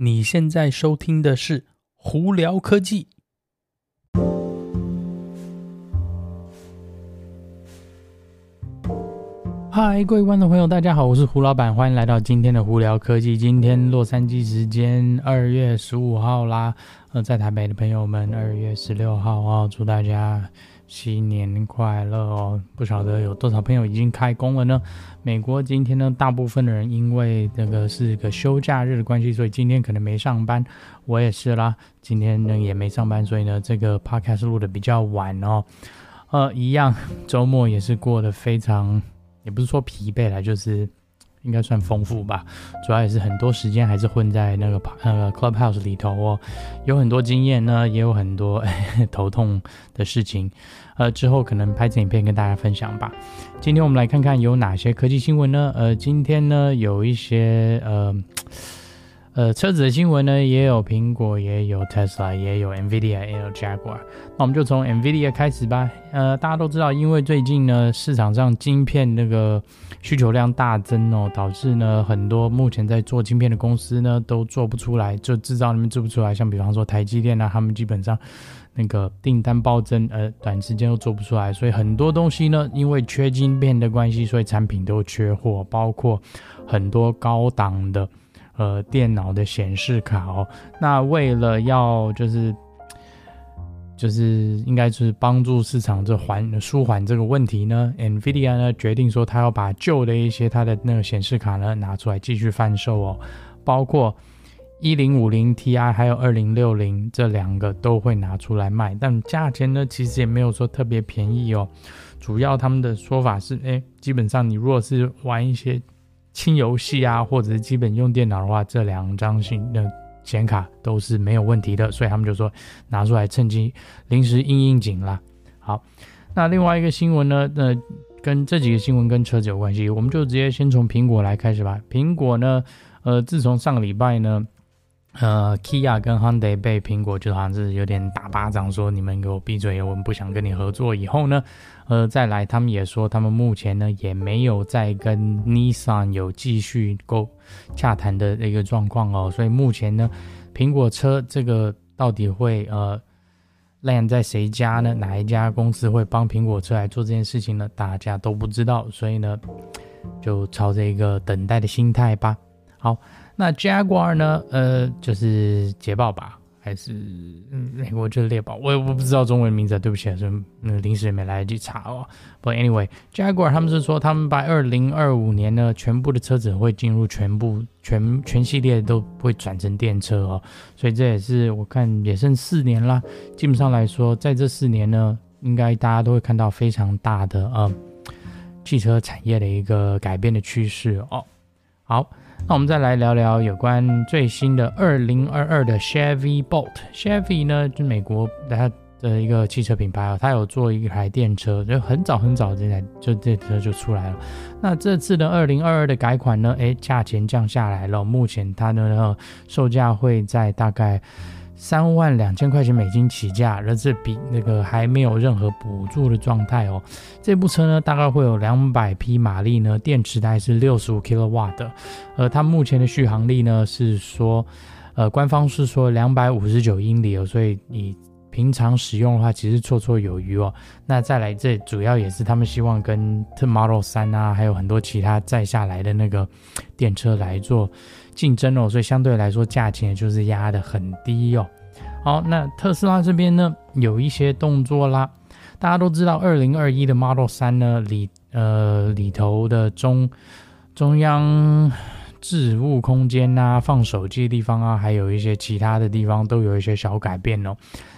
你现在收听的是胡聊科技。嗨，各位观众朋友，大家好，我是胡老板，欢迎来到今天的胡聊科技。今天洛杉矶时间二月十五号啦，呃，在台北的朋友们二月十六号哦，祝大家新年快乐哦！不晓得有多少朋友已经开工了呢？美国今天呢，大部分的人因为这个是个休假日的关系，所以今天可能没上班。我也是啦，今天呢也没上班，所以呢这个 podcast 录的比较晚哦。呃，一样，周末也是过得非常。也不是说疲惫了，就是应该算丰富吧。主要也是很多时间还是混在那个那个 Clubhouse 里头哦，有很多经验呢，也有很多 头痛的事情。呃，之后可能拍成影片跟大家分享吧。今天我们来看看有哪些科技新闻呢？呃，今天呢有一些呃。呃，车子的新闻呢，也有苹果，也有 Tesla，也有 Nvidia，也有 Jaguar。那我们就从 Nvidia 开始吧。呃，大家都知道，因为最近呢，市场上晶片那个需求量大增哦，导致呢很多目前在做晶片的公司呢都做不出来，就制造那边做不出来。像比方说台积电啊，他们基本上那个订单暴增，呃，短时间都做不出来。所以很多东西呢，因为缺晶片的关系，所以产品都缺货，包括很多高档的。呃，电脑的显示卡哦，那为了要就是就是应该是帮助市场这缓舒缓这个问题呢，NVIDIA 呢决定说，他要把旧的一些它的那个显示卡呢拿出来继续贩售哦，包括一零五零 Ti 还有二零六零这两个都会拿出来卖，但价钱呢其实也没有说特别便宜哦，主要他们的说法是，哎，基本上你如果是玩一些。轻游戏啊，或者是基本用电脑的话，这两张新的显卡都是没有问题的，所以他们就说拿出来趁机临时应应景啦。好，那另外一个新闻呢，那跟这几个新闻跟车子有关系，我们就直接先从苹果来开始吧。苹果呢，呃，自从上个礼拜呢。呃，Kia 跟 Hyundai 被苹果就好像是有点打巴掌，说你们给我闭嘴，我们不想跟你合作。以后呢，呃，再来，他们也说他们目前呢也没有再跟 Nissan 有继续沟洽谈的一个状况哦。所以目前呢，苹果车这个到底会呃 land 在谁家呢？哪一家公司会帮苹果车来做这件事情呢？大家都不知道，所以呢，就朝着一个等待的心态吧。好。那 Jaguar 呢？呃，就是捷豹吧，还是嗯，美国就是猎豹？我我不知道中文名字，对不起，是那个临时也没来得及查哦。But anyway，Jaguar 他们是说，他们把二零二五年呢，全部的车子会进入全部全全系列都会转成电车哦。所以这也是我看也剩四年啦。基本上来说，在这四年呢，应该大家都会看到非常大的呃汽车产业的一个改变的趋势哦。好。那我们再来聊聊有关最新的二零二二的 Chevy Bolt。Chevy 呢，就美国它的一个汽车品牌啊，它有做一台电车，就很早很早这台就这车就出来了。那这次的二零二二的改款呢，诶，价钱降下来了，目前它的售价会在大概。三万两千块钱美金起价，而这比那个还没有任何补助的状态哦。这部车呢，大概会有两百匹马力呢，电池大概是六十五 kW 的，而，它目前的续航力呢是说，呃，官方是说两百五十九英里哦，所以你平常使用的话，其实绰绰有余哦。那再来，这主要也是他们希望跟 Model 3啊，还有很多其他再下来的那个电车来做。竞争哦，所以相对来说价钱也就是压得很低哦。好，那特斯拉这边呢有一些动作啦。大家都知道，二零二一的 Model 3呢里呃里头的中中央置物空间啊，放手机的地方啊，还有一些其他的地方都有一些小改变哦。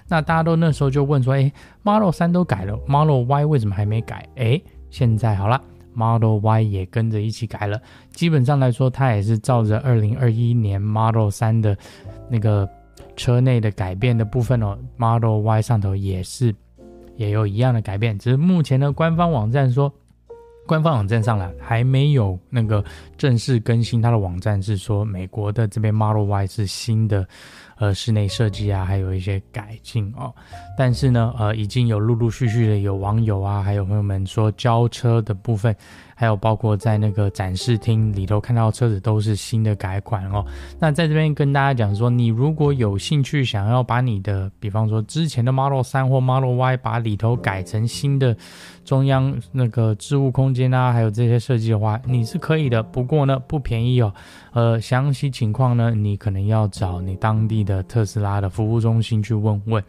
那大家都那时候就问说，哎，Model 3都改了，Model Y 为什么还没改？哎，现在好了。Model Y 也跟着一起改了，基本上来说，它也是照着二零二一年 Model 3的那个车内的改变的部分哦，Model Y 上头也是也有一样的改变，只是目前的官方网站说，官方网站上了还没有那个正式更新，它的网站是说美国的这边 Model Y 是新的。呃，室内设计啊，还有一些改进哦。但是呢，呃，已经有陆陆续续的有网友啊，还有朋友们说交车的部分还有包括在那个展示厅里头看到车子都是新的改款哦。那在这边跟大家讲说，你如果有兴趣想要把你的，比方说之前的 Model 3或 Model Y，把里头改成新的中央那个置物空间啊，还有这些设计的话，你是可以的。不过呢，不便宜哦。呃，详细情况呢，你可能要找你当地的特斯拉的服务中心去问问。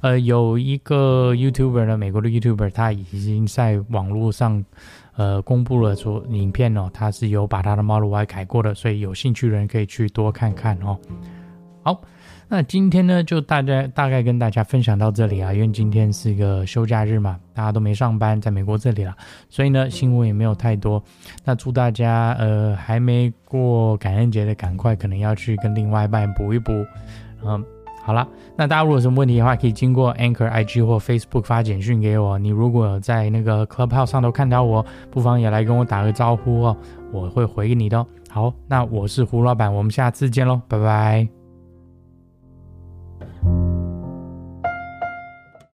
呃，有一个 YouTuber 呢，美国的 YouTuber，他已经在网络上呃公布了说影片哦，他是有把他的 Model Y 改过的，所以有兴趣的人可以去多看看哦。好，那今天呢，就大家大概跟大家分享到这里啊，因为今天是一个休假日嘛，大家都没上班，在美国这里了，所以呢，新闻也没有太多。那祝大家呃还没过感恩节的，赶快可能要去跟另外一半补一补，嗯。好了，那大家如果有什么问题的话，可以经过 Anchor IG 或 Facebook 发简讯给我。你如果在那个 Clubhouse 上头看到我，不妨也来跟我打个招呼哦，我会回给你的。好，那我是胡老板，我们下次见喽，拜拜。